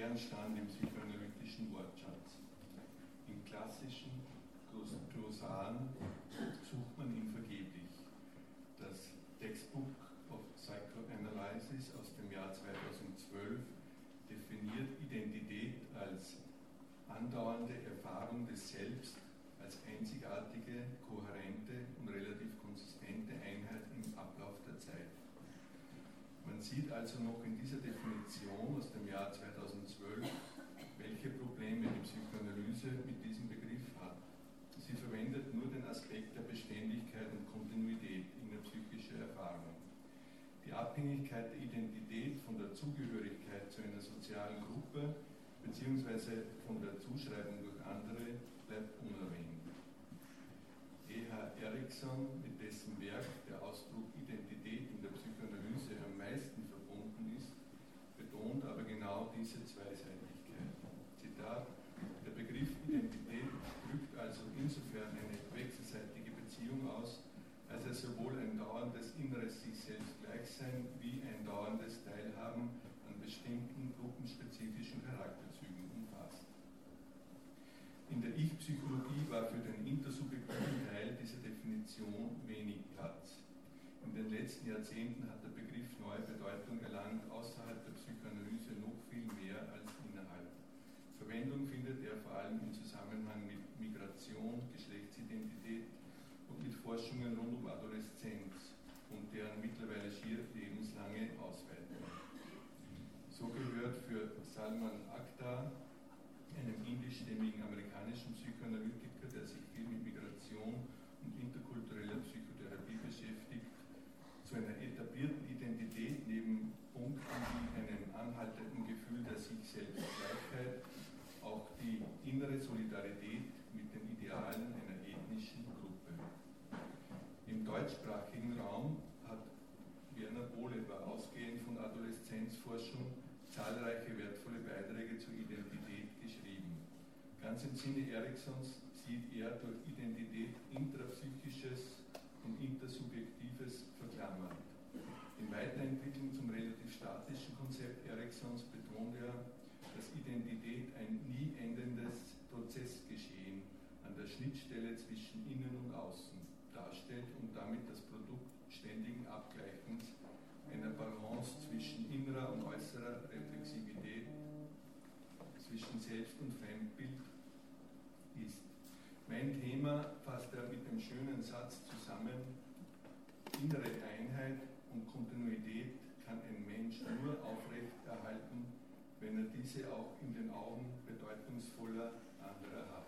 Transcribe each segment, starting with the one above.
Stand im psychoanalytischen Wortschatz. In klassischen Glosaren sucht man ihn vergeblich. Das Textbook of Psychoanalysis aus dem Jahr 2012 definiert Identität als andauernde Erfahrung des Selbst als einzigartige, kohärente und relativ konsistente Einheit im Ablauf der Zeit. Man sieht also noch in dieser Definition aus dem Jahr 2012, welche Probleme die Psychoanalyse mit diesem Begriff hat. Sie verwendet nur den Aspekt der Beständigkeit und Kontinuität innerpsychischer Erfahrung. Die Abhängigkeit der Identität von der Zugehörigkeit zu einer sozialen Gruppe bzw. von der Zuschreibung durch andere bleibt unerwähnt. E.H. Erickson, mit dessen Werk der Ausdruck Identität in der Psychoanalyse am meisten verbunden ist, betont aber genau diese Zweiseitigkeit. Zitat, der Begriff Identität drückt also insofern eine wechselseitige Beziehung aus, als er sowohl ein dauerndes inneres sich selbst Gleichsein wie ein dauerndes Teilhaben an bestimmten gruppenspezifischen Charakterzügen umfasst. In der Ich-Psychologie war für den intersubjektiven Teil dieser Definition wenig Platz. In den letzten Jahrzehnten hat der Begriff neue Bedeutung erlangt, außerhalb der Psychoanalyse noch viel mehr als innerhalb. Verwendung findet er vor allem im Zusammenhang mit Migration, Geschlechtsidentität und mit Forschungen rund um Adoleszenz und deren mittlerweile schier lebenslange Ausweitung. So gehört für Salman Akhtar einem indischstämmigen amerikanischen Psychoanalytiker, der sich viel mit Migration und interkultureller Psychotherapie beschäftigt, zu einer etablierten Identität neben Punkten wie einem anhaltenden Gefühl der sich selbst Gleichheit auch die innere Solidarität mit den Idealen einer ethnischen Gruppe. Im deutschsprachigen Raum hat Werner Bohleber ausgehend von Adoleszenzforschung zahlreiche wertvolle Beiträge zur Identität geschrieben. Ganz im Sinne Eriksons sieht er durch Identität intrapsychisches und intersubjektives verklammert. Weiterentwicklung zum relativ statischen Konzept Eriksons betont er, dass Identität ein nie endendes Prozessgeschehen an der Schnittstelle zwischen Innen und Außen darstellt und damit das Produkt ständigen Abgleichens einer Balance zwischen innerer und äußerer Reflexivität, zwischen Selbst- und Fremdbild ist. Mein Thema fasst er mit dem schönen Satz zusammen, innere Einheit und Kontinuität kann ein Mensch nur aufrechterhalten, wenn er diese auch in den Augen bedeutungsvoller anderer hat.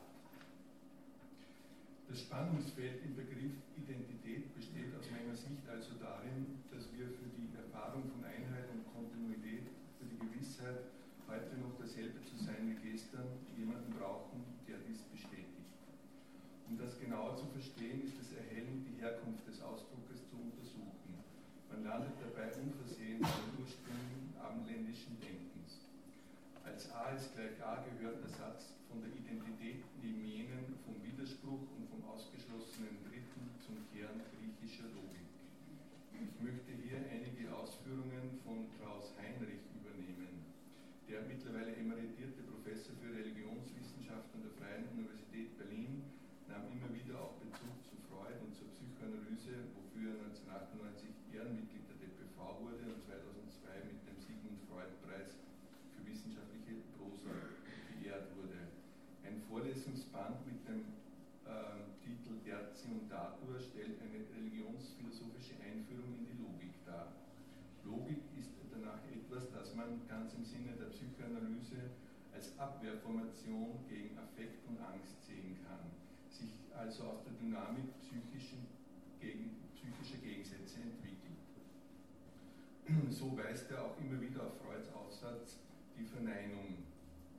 Das Spannungsfeld im Begriff Identität besteht aus meiner Sicht also darin, dass wir für die Erfahrung von Einheit und Kontinuität, für die Gewissheit, heute noch dasselbe zu sein wie gestern, jemanden brauchen, der dies bestätigt. Um das genauer zu verstehen, ist es erhellend, die Herkunft des Ausdruckes zu untersuchen. Man landet dabei unversehens beim Ursprung abendländischen Denkens. Als A ist gleich A gehört der Satz von der Identität neben jenen vom Widerspruch und vom ausgeschlossenen Dritten zum Kern griechischer Logik. Ich möchte hier einige Ausführungen von Klaus Heinrich übernehmen. Der mittlerweile emeritierte Professor für Religionswissenschaft an der Freien Universität Berlin nahm immer wieder auch Bezug zu Freud und zur Psychoanalyse, wofür er 1998 Ehrenmitglied der DPV wurde und 2002 mit dem Sigmund Freud Preis für wissenschaftliche Prosa geehrt wurde. Ein Vorlesungsband mit dem äh, Titel Tertium Datur stellt eine religionsphilosophische Einführung in die Logik dar. Logik ist danach etwas, das man ganz im Sinne der Psychoanalyse als Abwehrformation gegen Affekt und Angst sehen kann, sich also aus der Dynamik psychischen, gegen, psychischer Gegensätze entwickelt. So weist er auch immer wieder auf Freuds Aufsatz die Verneinung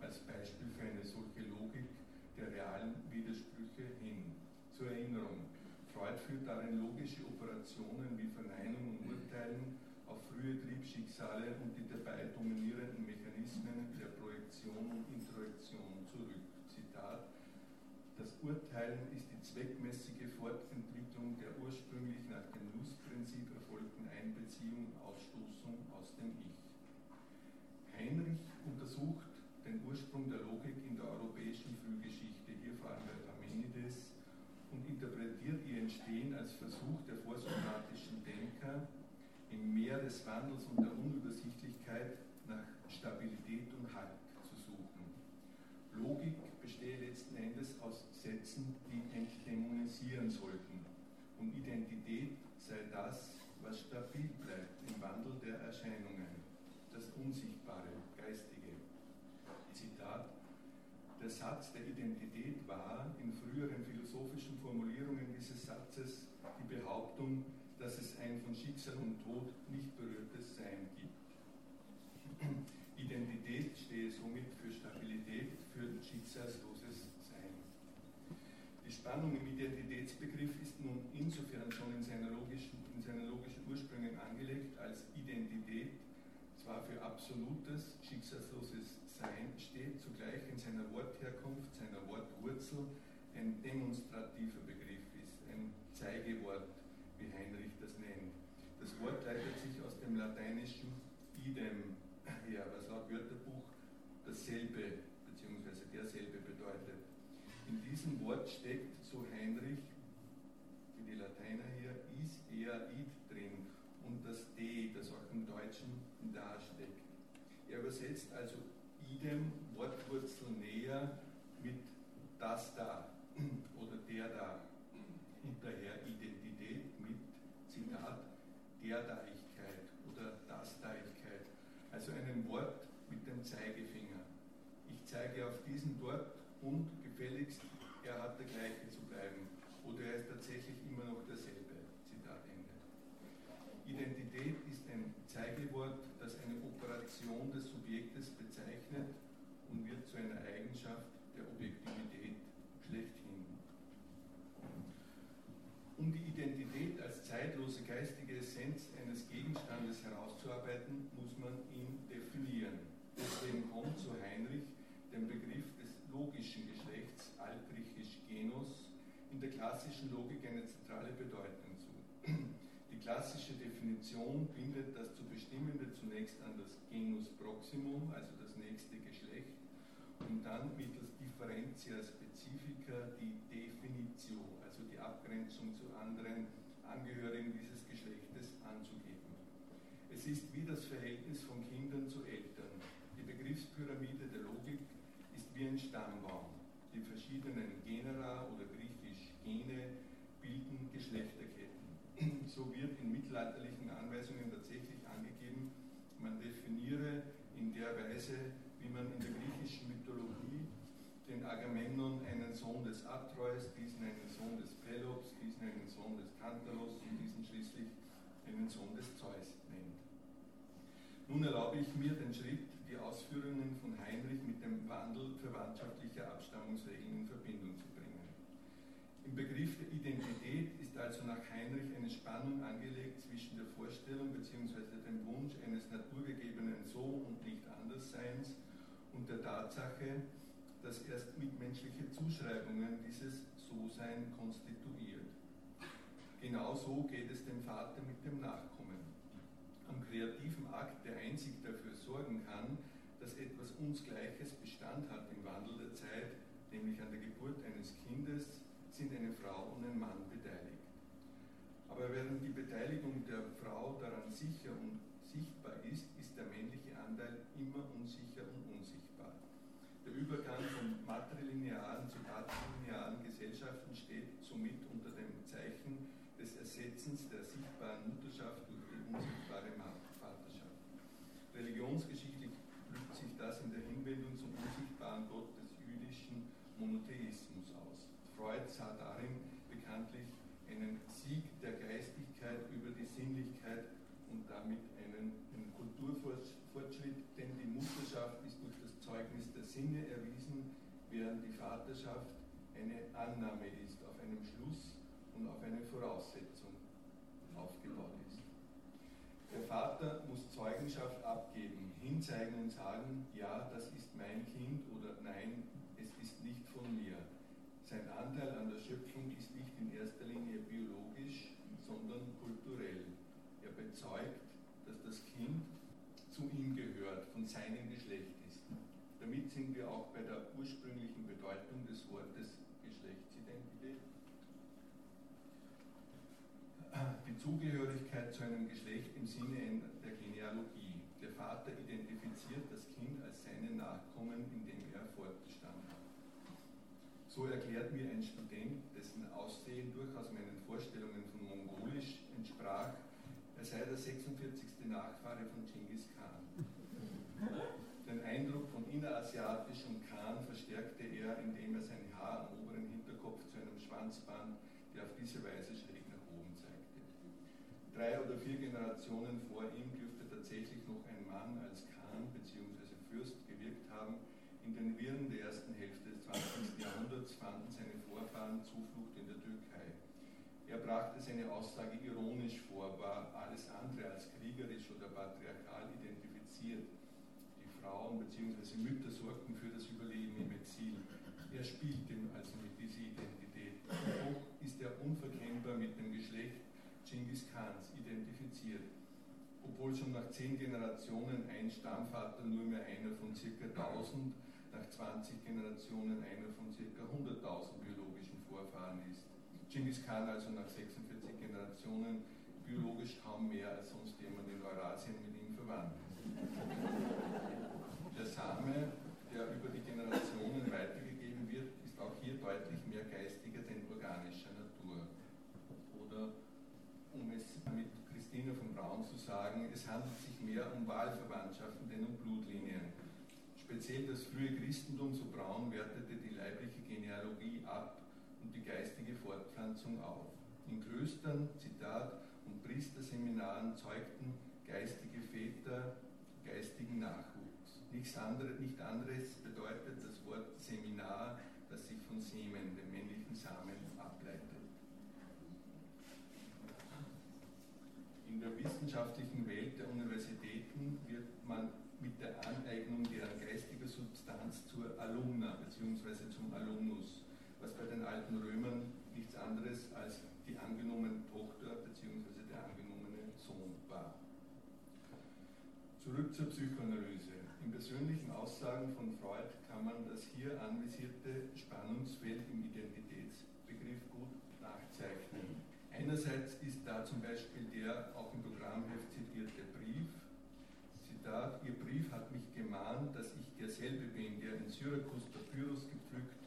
als Beispiel für eine solche Logik der realen Widersprüche hin. Zur Erinnerung, Freud führt darin logische Operationen wie Verneinung und Urteilen auf frühe Triebschicksale und die dabei dominierenden Mechanismen der Projektion und Introjektion zurück. Zitat das Urteilen ist die zweckmäßige Fortentwicklung der ursprünglich nach dem Lustprinzip erfolgten Einbeziehung Ausstoßung aus dem Ich. Heinrich untersucht den Ursprung der Logik in der europäischen Frühgeschichte, hier vor allem bei Parmenides, und interpretiert ihr Entstehen als Versuch der vorsokratischen Denker, im Meer des Wandels und der Unübersichtlichkeit nach Stabilität und Halt zu suchen. Logik bestehe letzten Endes aus Sätzen, die entdämonisieren sollten. Und Identität sei das, was stabil Wandel der Erscheinungen, das Unsichtbare, Geistige. Zitat. Der Satz der Identität war in früheren philosophischen Formulierungen dieses Satzes die Behauptung, dass es ein von Schicksal und Tod nicht berührtes Sein gibt. Identität stehe somit für Stabilität, für schicksalsloses die Spannung im Identitätsbegriff ist nun insofern schon in, seiner logischen, in seinen logischen Ursprüngen angelegt, als Identität zwar für absolutes, schicksalsloses Sein steht, zugleich in seiner Wortherkunft, seiner Wortwurzel ein demonstrativer Begriff ist, ein Zeigewort, wie Heinrich das nennt. Das Wort leitet sich aus dem lateinischen idem her, was laut Wörterbuch dasselbe bzw. derselbe bedeutet. In diesem Wort steckt, so Heinrich, wie die Lateiner hier, is, er, id drin und das D, das auch im Deutschen da steckt. Er übersetzt also idem, Wortwurzel näher, mit das da oder der da. Und daher Identität mit, Zitat, der Daigkeit oder das Daigkeit. Also einem Wort mit dem Zeigefinger. Ich zeige auf diesen dort und gefälligst, er hat der gleiche zu bleiben oder er ist tatsächlich immer noch derselbe. Zitat Ende. Identität ist ein Zeigewort, das eine Operation des Subjektes bezeichnet und wird zu einer Eigenschaft der Objektivität schlechthin. Um die Identität als zeitlose geistige Essenz eines Gegenstandes herauszuarbeiten, muss man ihn definieren. Deswegen kommt zu Heinrich dem Begriff des logischen Geschlechts, altgriechisch Genus, in der klassischen Logik eine zentrale Bedeutung zu. Die klassische Definition bindet das zu Bestimmende zunächst an das Genus Proximum, also das nächste Geschlecht, und dann mittels Differentia Specifica die Definition, also die Abgrenzung zu anderen Angehörigen dieses Geschlechtes anzugeben. Es ist wie das Verhältnis von Kindern zu Eltern. Die Begriffspyramide der Logik ist wie ein Stammbaum. Die verschiedenen Genera oder griechisch Gene bilden Geschlechterketten. So wird in mittelalterlichen Anweisungen tatsächlich angegeben, man definiere der Weise, wie man in der griechischen Mythologie den Agamemnon einen Sohn des Atreus, diesen einen Sohn des Pelops, diesen einen Sohn des Tantalos und diesen schließlich einen Sohn des Zeus nennt. Nun erlaube ich mir den Schritt, die Ausführungen von Heinrich mit dem Wandel verwandtschaftlicher Abstammungsregeln in Verbindung zu bringen. Im Begriff der Identität also nach Heinrich eine Spannung angelegt zwischen der Vorstellung bzw. dem Wunsch eines naturgegebenen So- und nicht Andersseins und der Tatsache, dass erst mitmenschliche Zuschreibungen dieses So-Sein konstituiert. Genauso geht es dem Vater mit dem Nachkommen am kreativen Akt, der einzig dafür sorgen kann, dass etwas uns Gleiches Bestand hat im Wandel der Zeit, nämlich an der Geburt eines Kindes, sind eine Frau und ein Mann beteiligt. Aber während die Beteiligung der Frau daran sicher und sichtbar ist, ist der männliche Anteil immer unsicher und unsichtbar. Der Übergang von matrilinearen zu patrilinearen Gesellschaften steht somit unter dem Zeichen des Ersetzens der sichtbaren Mutterschaft durch die unsichtbare Vaterschaft. Religionsgeschichtlich drückt sich das in der Hinwendung zum unsichtbaren Gott des jüdischen Monotheismus aus. Freud sah darin bekanntlich einen Sieg der Geistigkeit über die Sinnlichkeit und damit einen, einen Kulturfortschritt, denn die Mutterschaft ist durch das Zeugnis der Sinne erwiesen, während die Vaterschaft eine Annahme ist auf einem Schluss und auf eine Voraussetzung aufgebaut ist. Der Vater muss Zeugenschaft abgeben, hinzeigen und sagen, ja, das ist mein Kind oder nein, es ist nicht von mir. Sein Anteil an der Schöpfung ist nicht in erster Linie biologisch, sondern kulturell. Er bezeugt, dass das Kind zu ihm gehört, von seinem Geschlecht ist. Damit sind wir auch bei der ursprünglichen Bedeutung des Wortes Geschlechtsidentität. Die Zugehörigkeit zu einem Geschlecht im Sinne der Genealogie. Der Vater identifiziert das Kind als seinen Nachkommen, indem er fortbestanden hat. So erklärt mir ein Student, dessen Aussehen durchaus meinen Vorstellungen von Mongolisch entsprach, er sei der 46. Nachfahre von Genghis Khan. Den Eindruck von innerasiatischem Khan verstärkte er, indem er sein Haar am oberen Hinterkopf zu einem Schwanz band, der auf diese Weise schräg nach oben zeigte. Drei oder vier Generationen vor ihm dürfte tatsächlich noch ein Mann als Khan bzw. Fürst gewirkt haben. In den Wirren der ersten Hälfte des 20. Jahrhunderts fanden seine Vorfahren Zuflucht in der Türkei. Er brachte seine Aussage ironisch vor, war alles andere als kriegerisch oder patriarchal identifiziert. Die Frauen bzw. Mütter sorgten für das Überleben im Exil. Er spielte also mit dieser Identität. Doch ist er unverkennbar mit dem Geschlecht Genghis Khans identifiziert. Obwohl schon nach zehn Generationen ein Stammvater nur mehr einer von ca. 1000, nach 20 Generationen einer von ca. 100.000 biologischen Vorfahren ist. Genghis Khan also nach 46 Generationen biologisch kaum mehr als sonst jemand in Eurasien mit ihm verwandt ist. Der Same, der über die Generationen ist auch hier deutlich mehr geistiger denn organischer Natur. Oder um es mit Christine von Braun zu sagen, es handelt sich mehr um Wahlverwandtschaften denn um Blutlinien. Speziell das frühe Christentum, so Braun, wertete die leibliche Genealogie ab und die geistige Fortpflanzung auf. In Klöstern, Zitat, und Priesterseminaren zeugten geistige Väter geistigen Nachwuchs. Nichts anderes, nicht anderes bedeutet das Wort Seminar, Semen, dem männlichen Samen, ableitet. In der wissenschaftlichen Welt der Universitäten wird man mit der Aneignung deren geistiger Substanz zur Alumna bzw. zum Alumnus was bei den alten Römern nichts anderes als die angenommene Tochter bzw. der angenommene Sohn war. Zurück zur Psychoanalyse. Persönlichen Aussagen von Freud kann man das hier anvisierte Spannungsfeld im Identitätsbegriff gut nachzeichnen. Einerseits ist da zum Beispiel der auch im Programmheft zitierte Brief. Zitat, Ihr Brief hat mich gemahnt, dass ich derselbe bin, der in Syrakus Papyrus gepflückt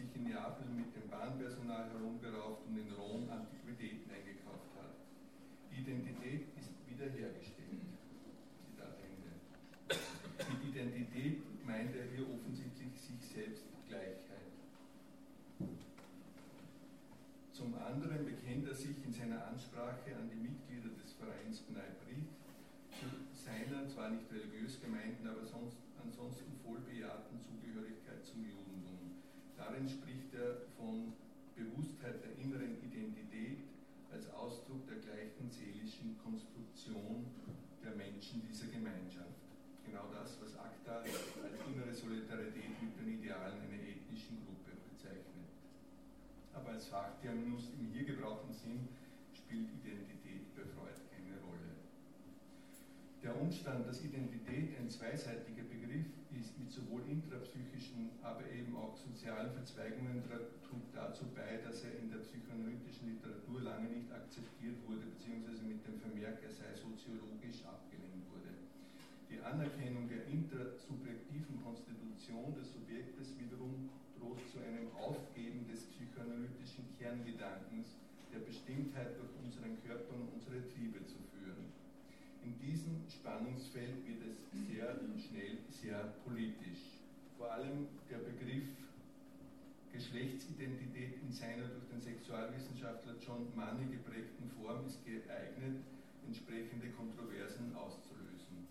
sich in Neapel mit dem Bahnpersonal herumgerauft und in Rom Antiquitäten eingekauft hat. Die Identität ist wiederhergestellt. Zitat Ende. Mit Identität meint er hier offensichtlich sich selbst Gleichheit. Zum anderen bekennt er sich in seiner Ansprache an die Mitglieder des Vereins Bnei Brit zu seiner, zwar nicht religiös gemeinten, aber sonst, ansonsten vollbejahten Zugehörigkeit zum Judentum. Darin spricht er von Bewusstheit der inneren Identität als Ausdruck der gleichen seelischen Konstruktion der Menschen dieser Gemeinschaft. Genau das, was ACTA als innere Solidarität mit den Idealen einer ethnischen Gruppe bezeichnet. Aber als Fachterminus im hier gebrauchten Sinn spielt Identität bei Freud keine Rolle. Der Umstand, dass Identität ein zweiseitiger Begriff ist mit sowohl intrapsychischen, aber eben auch sozialen Verzweigungen, trug dazu bei, dass er in der psychoanalytischen Literatur lange nicht akzeptiert wurde, beziehungsweise mit dem Vermerk, er sei soziologisch abgelehnt wurde. Die Anerkennung der intrasubjektiven Konstitution des Subjektes wiederum droht zu einem Aufgeben des psychoanalytischen Kerngedankens, der Bestimmtheit durch unseren Körper und unsere Triebe zu führen. In diesem Spannungsfeld wird es sehr schnell sehr politisch. Vor allem der Begriff Geschlechtsidentität in seiner durch den Sexualwissenschaftler John Money geprägten Form ist geeignet, entsprechende Kontroversen auszulösen.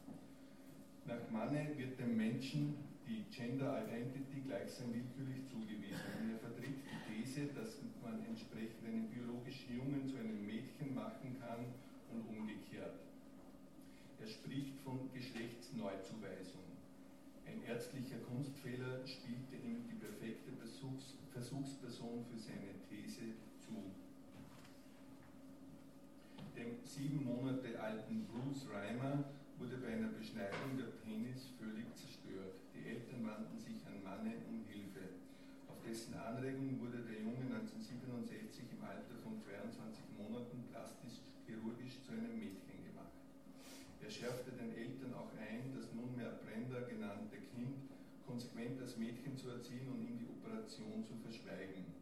Nach Money wird dem Menschen die Gender Identity gleichsam willkürlich zugewiesen. Und er vertritt die These, dass man entsprechend einen biologischen Jungen zu einem Mädchen machen kann und umgekehrt. Er spricht von Geschlechtsneuzuweisung. Ein ärztlicher Kunstfehler spielte ihm die perfekte Versuchs Versuchsperson für seine These zu. Dem sieben Monate alten Bruce Reimer wurde bei einer Beschneidung der Penis völlig zerstört. Eltern wandten sich an Manne um Hilfe. Auf dessen Anregung wurde der Junge 1967 im Alter von 22 Monaten plastisch chirurgisch zu einem Mädchen gemacht. Er schärfte den Eltern auch ein, das nunmehr Brenda genannte Kind konsequent als Mädchen zu erziehen und ihm die Operation zu verschweigen.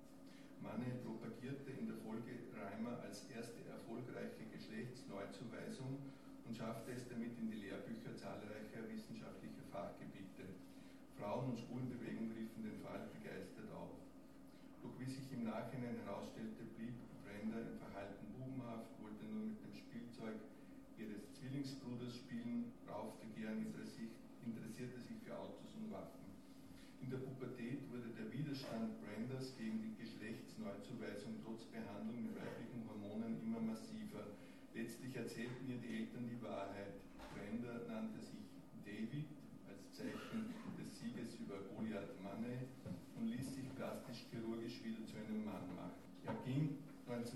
Manne propagierte in der Folge Reimer als erste erfolgreiche Geschlechtsneuzuweisung und schaffte es damit in die Lehrbücher zahlreicher wissenschaftlicher Fachgebiete. Frauen- und Schwulenbewegung riefen den Fall begeistert auf. Doch wie sich im Nachhinein herausstellte, blieb Brenda im Verhalten bubenhaft, wollte nur mit dem Spielzeug ihres Zwillingsbruders spielen, raufte gern, interessierte sich für Autos und Waffen. In der Pubertät wurde der Widerstand Brendas gegen die Geschlechtsneuzuweisung trotz Behandlung mit weiblichen Hormonen immer massiver. Letztlich erzählten ihr die Eltern die Wahrheit. Brenda nannte sich David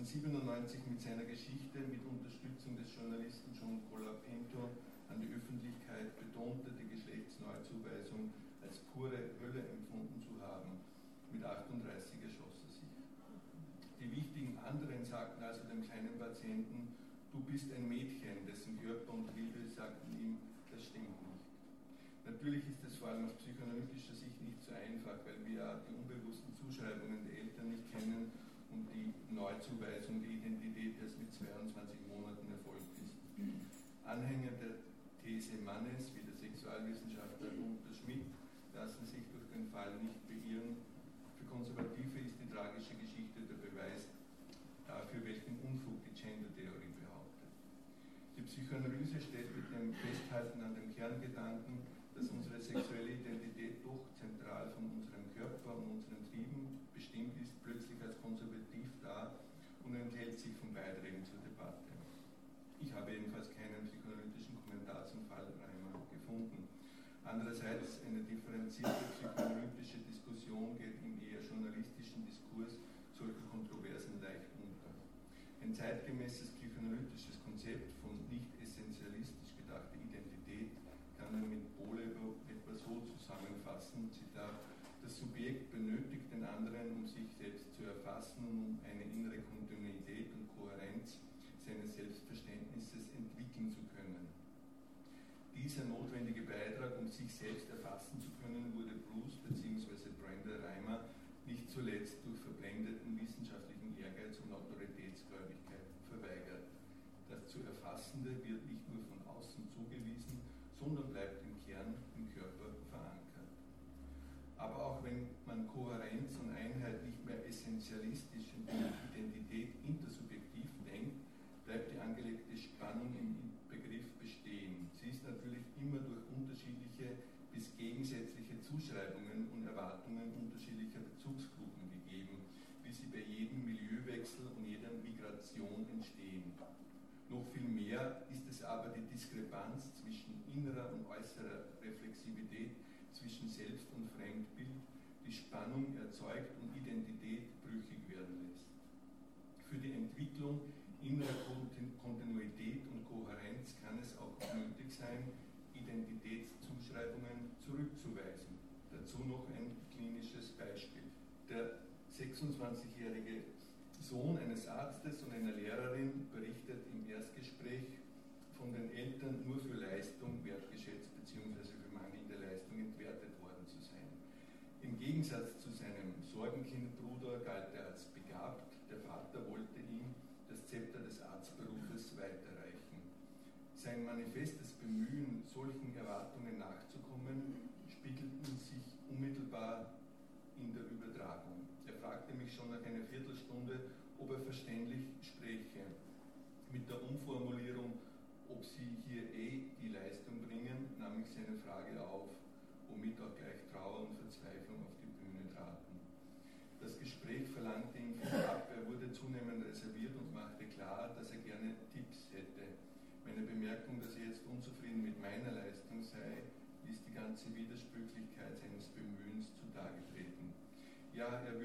1997 mit seiner Geschichte mit Unterstützung des Journalisten John Colapinto an die Öffentlichkeit, betonte die Geschlechtsneuzuweisung als pure Hölle empfunden zu haben. Mit 38 erschoss er sich. Die wichtigen anderen sagten also dem kleinen Patienten, du bist ein Mädchen, dessen Körper und Liebe sagten ihm, das stimmt nicht. Natürlich ist es vor allem aus psychoanalytischer Sicht nicht so einfach, weil wir die unbewussten Zuschreibungen der Eltern nicht kennen und die Neuzuweisung der Identität erst mit 22 Monaten erfolgt ist. Anhänger der These Mannes, wie der Sexualwissenschaftler Gunther Schmidt, lassen sich durch den Fall nicht beirren. Für Konservative ist die tragische Geschichte der Beweis dafür, welchen Unfug die Gender-Theorie die Psychoanalyse stellt mit dem Festhalten an dem Kerngedanken, dass unsere sexuelle Identität doch zentral von unserem Körper und unseren Trieben bestimmt ist, plötzlich als konservativ dar und enthält sich von Beiträgen zur Debatte. Ich habe jedenfalls keinen psychoanalytischen Kommentar zum Fall Reimer gefunden. Andererseits eine differenzierte psychoanalytische Diskussion geht im eher journalistischen Diskurs solcher Kontroversen leicht unter. Ein zeitgemäßes psychoanalytisches Konzept von nicht essentialistisch gedachter Identität kann man mit Bolero etwa so zusammenfassen, Zitat, das Subjekt benötigt den anderen, um sich selbst zu erfassen und um eine innere Kontinuität und Kohärenz seines Selbstverständnisses entwickeln zu können. Dieser notwendige Beitrag, um sich selbst erfassen zu können, wurde Bruce bzw. Brenda Reimer nicht zuletzt durch verblendeten wissenschaftlichen Ehrgeiz und Autoritätsgläubigkeit verweigert. Das zu Erfassende wird nicht nur von außen zugewiesen, sondern bleibt im Kern im Körper auch wenn man Kohärenz und Einheit nicht mehr essentialistisch und Identität intersubjektiv denkt, bleibt die angelegte Spannung im Begriff bestehen. Sie ist natürlich immer durch unterschiedliche bis gegensätzliche Zuschreibungen und Erwartungen unterschiedlicher Bezugsgruppen gegeben, wie sie bei jedem Milieuwechsel und jeder Migration entstehen. Noch viel mehr ist es aber die Diskrepanz zwischen innerer und äußerer Reflexivität, zwischen Selbst- und Fremdbild, die Spannung erzeugt und Identität brüchig werden lässt. Für die Entwicklung innerer Kontinuität und Kohärenz kann es auch nötig sein, Identitätszuschreibungen zurückzuweisen. Dazu noch ein klinisches Beispiel. Der 26-jährige Sohn eines Arztes und einer Lehrerin berichtet im Erstgespräch von den Eltern nur für Leistung wertgeschätzt bzw. für mangelnde Leistung entwertet worden zu sein. Im Gegensatz zu seinem Sorgenkindbruder galt er als begabt. Der Vater wollte ihm das Zepter des Arztberufes weiterreichen. Sein manifestes Bemühen, solchen Erwartungen nachzukommen, spiegelten sich unmittelbar in der Übertragung. Er fragte mich schon nach einer Viertelstunde, ob er verständlich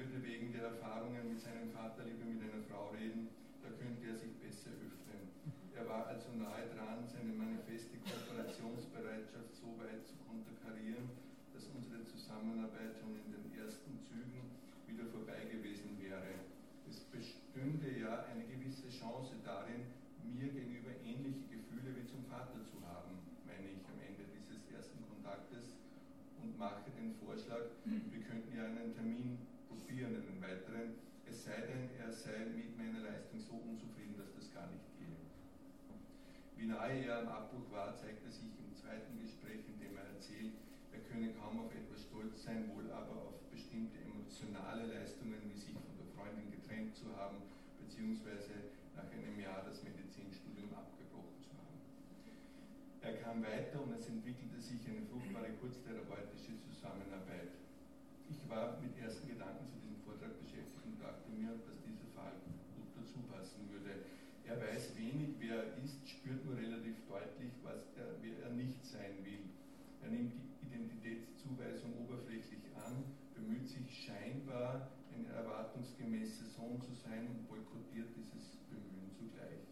könnte wegen der Erfahrungen mit seinem Vater lieber mit einer Frau reden, da könnte er sich besser öffnen. Er war also nahe dran, seine manifeste Kooperationsbereitschaft so weit zu konterkarieren, dass unsere Zusammenarbeit schon in den ersten Zügen wieder vorbei gewesen wäre. Es bestünde ja eine gewisse Chance darin, mir gegenüber ähnliche Gefühle wie zum Vater zu haben, meine ich am Ende dieses ersten Kontaktes und mache den Vorschlag, wir könnten ja einen Termin probieren, einen weiteren, es sei denn, er sei mit meiner Leistung so unzufrieden, dass das gar nicht gehe. Wie nahe er am Abbruch war, zeigte sich im zweiten Gespräch, in dem er erzählt, er könne kaum auf etwas stolz sein, wohl aber auf bestimmte emotionale Leistungen, wie sich von der Freundin getrennt zu haben, beziehungsweise nach einem Jahr das Medizinstudium abgebrochen zu haben. Er kam weiter und es entwickelte sich eine fruchtbare kurztherapeutische Zusammenarbeit. Ich war mit ersten Gedanken zu diesem Vortrag beschäftigt und dachte mir, dass dieser Fall gut dazu passen würde. Er weiß wenig, wer er ist, spürt nur relativ deutlich, was er, wer er nicht sein will. Er nimmt die Identitätszuweisung oberflächlich an, bemüht sich scheinbar, ein erwartungsgemäßer Sohn zu sein und boykottiert dieses Bemühen zugleich.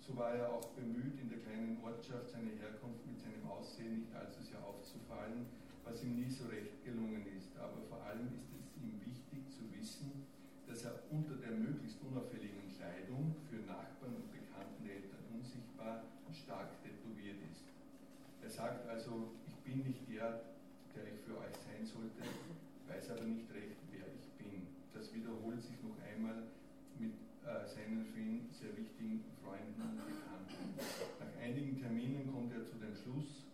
So war er auch bemüht, in der kleinen Ortschaft seine Herkunft mit seinem Aussehen nicht allzu sehr aufzufallen, was ihm nie so recht gelungen ist. Aber vor allem ist es ihm wichtig zu wissen, dass er unter der möglichst unauffälligen Kleidung für Nachbarn und bekannten Eltern unsichtbar stark tätowiert ist. Er sagt also, ich bin nicht der, der ich für euch sein sollte, weiß aber nicht recht, wer ich bin. Das wiederholt sich noch einmal mit äh, seinen ihn sehr wichtigen Freunden und Bekannten. Nach einigen Terminen kommt er zu dem Schluss,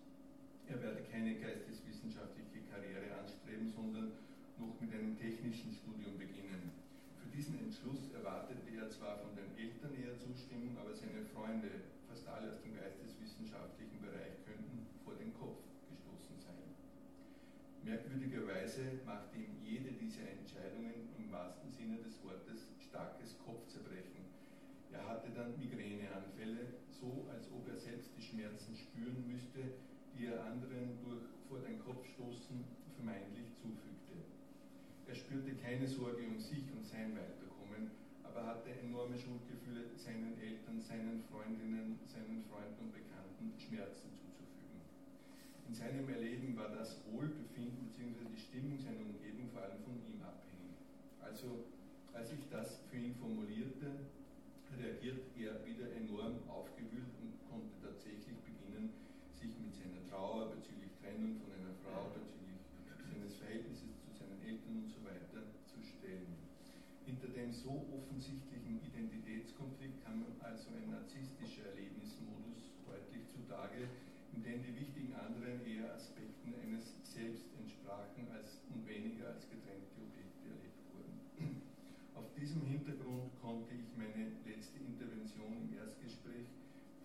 er werde keine geisteswissenschaftliche Karriere anstreben, sondern noch mit einem technischen Studium beginnen. Für diesen Entschluss erwartete er zwar von den Eltern eher Zustimmung, aber seine Freunde, fast alle aus dem geisteswissenschaftlichen Bereich, könnten vor den Kopf gestoßen sein. Merkwürdigerweise machte ihm jede dieser Entscheidungen im wahrsten Sinne des Wortes starkes Kopfzerbrechen. Er hatte dann Migräneanfälle, so als ob er selbst die Schmerzen spüren müsste, die er anderen durch vor den Kopf stoßen vermeintlich zufügte. Er spürte keine Sorge um sich und sein Weiterkommen, aber hatte enorme Schuldgefühle seinen Eltern, seinen Freundinnen, seinen Freunden und Bekannten Schmerzen zuzufügen. In seinem Erleben war das Wohlbefinden bzw. die Stimmung seiner Umgebung vor allem von ihm abhängig. Also, als ich das für ihn formulierte, reagiert er wieder enorm aufgewühlt und konnte tatsächlich sich mit seiner Trauer bezüglich Trennung von einer Frau, bezüglich seines Verhältnisses zu seinen Eltern und so weiter zu stellen. Hinter dem so offensichtlichen Identitätskonflikt kam also ein narzisstischer Erlebnismodus deutlich zutage, in dem die wichtigen anderen eher Aspekten eines Selbst entsprachen als, und weniger als getrennte Objekte erlebt wurden. Auf diesem Hintergrund konnte ich meine letzte Intervention im Erstgespräch,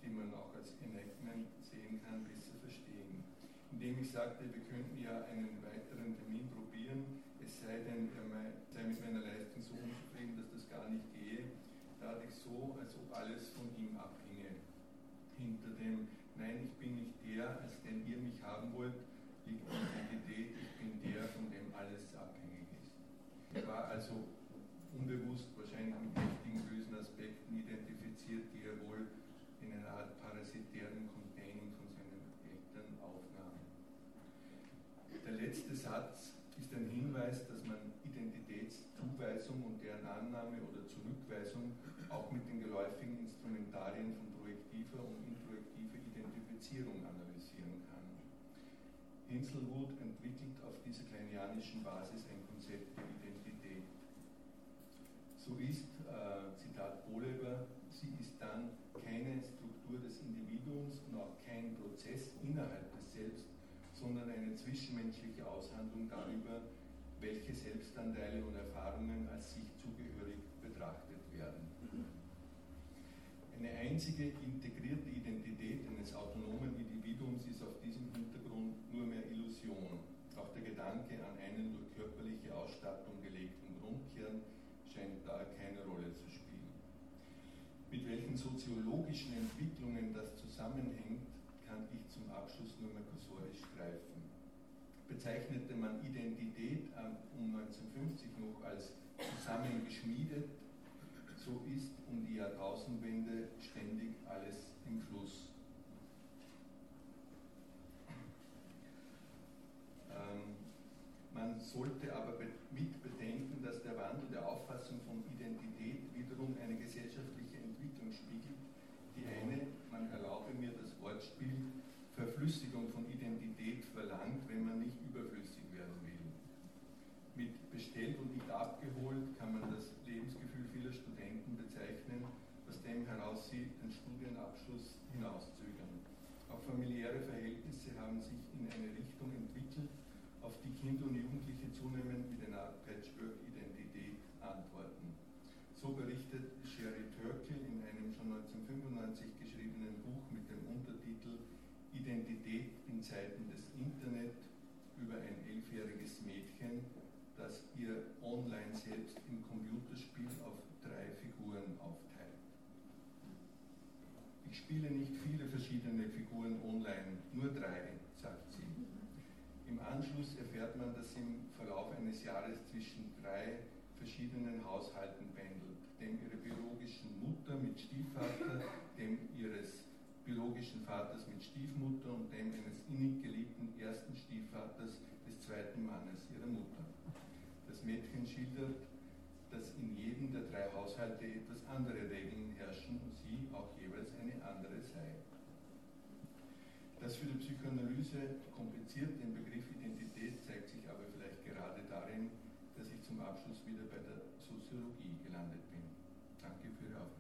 die man auch als Enactment sehen kann, besser verstehen. Indem ich sagte, wir könnten ja einen weiteren Termin probieren, es sei denn, er sei mit meiner Leistung so unzufrieden, dass das gar nicht gehe, tat ich so, als ob alles von ihm abhinge. Hinter dem Nein, ich bin nicht der, als den ihr mich haben wollt, liegt die Identität, ich bin der, von dem alles abhängig ist. Ich war also unbewusst wahrscheinlich wichtigen bösen Aspekten identifiziert, die er wohl in einer Art parasitären Containing von seinen Eltern aufnahm. Der letzte Satz ist ein Hinweis, dass man Identitätszuweisung und deren Annahme oder Zurückweisung auch mit den geläufigen Instrumentarien von projektiver und introjektiver Identifizierung analysieren kann. Hinselwood entwickelt auf dieser kleinianischen Basis ein Konzept der Identität. So ist, äh, Zitat Bohleber, sie ist dann keine Struktur des Individuums und auch kein Prozess innerhalb des Selbst, sondern eine zwischenmenschliche Aushandlung darüber, welche Selbstanteile und Erfahrungen als sich zugehörig betrachtet werden. Eine einzige integrierte Identität eines autonomen Individuums ist auf diesem Hintergrund nur mehr Illusion. Auch der Gedanke an einen durch körperliche Ausstattung gelegten Grundkern scheint da keine Rolle zu spielen. Mit welchen soziologischen Entwicklungen das zusammenhängt, kann ich zum Abschluss nur mal kursorisch greifen bezeichnete man Identität ähm, um 1950 noch als zusammengeschmiedet. So ist um die Jahrtausendwende ständig alles im Fluss. Ähm, man sollte aber mit bedenken, dass der Wandel der Auffassung von Identität wiederum eine gesellschaftliche Entwicklung spiegelt, die eine, man erlaube mir das Wortspiel, Verflüssigung von Identität verlangt, wenn man nicht überflüssig werden will. Mit bestellt und nicht abgeholt kann man das Lebensgefühl vieler Studenten bezeichnen, was dem heraus sieht, den Studienabschluss hinauszögern. Auch familiäre Verhältnisse haben sich in eine Richtung entwickelt, auf die Kinder und Jugendliche zunehmend mit einer Patchwork-Identität antworten. So berichtet Sherry Turkle in einem schon 1995 geschriebenen Buch mit dem Untertitel Identität in Zeiten des Internet über ein elfjähriges Mädchen, das ihr online selbst im Computerspiel auf drei Figuren aufteilt. Ich spiele nicht viele verschiedene Figuren online, nur drei, sagt sie. Im Anschluss erfährt man, dass sie im Verlauf eines Jahres zwischen drei verschiedenen Haushalten pendelt, dem ihrer biologischen Mutter mit Stiefvater, dem biologischen Vaters mit Stiefmutter und dem eines innig geliebten ersten Stiefvaters des zweiten Mannes ihrer Mutter. Das Mädchen schildert, dass in jedem der drei Haushalte etwas andere Regeln herrschen und sie auch jeweils eine andere sei. Das für die Psychoanalyse kompliziert den Begriff Identität zeigt sich aber vielleicht gerade darin, dass ich zum Abschluss wieder bei der Soziologie gelandet bin. Danke für Ihre Aufmerksamkeit.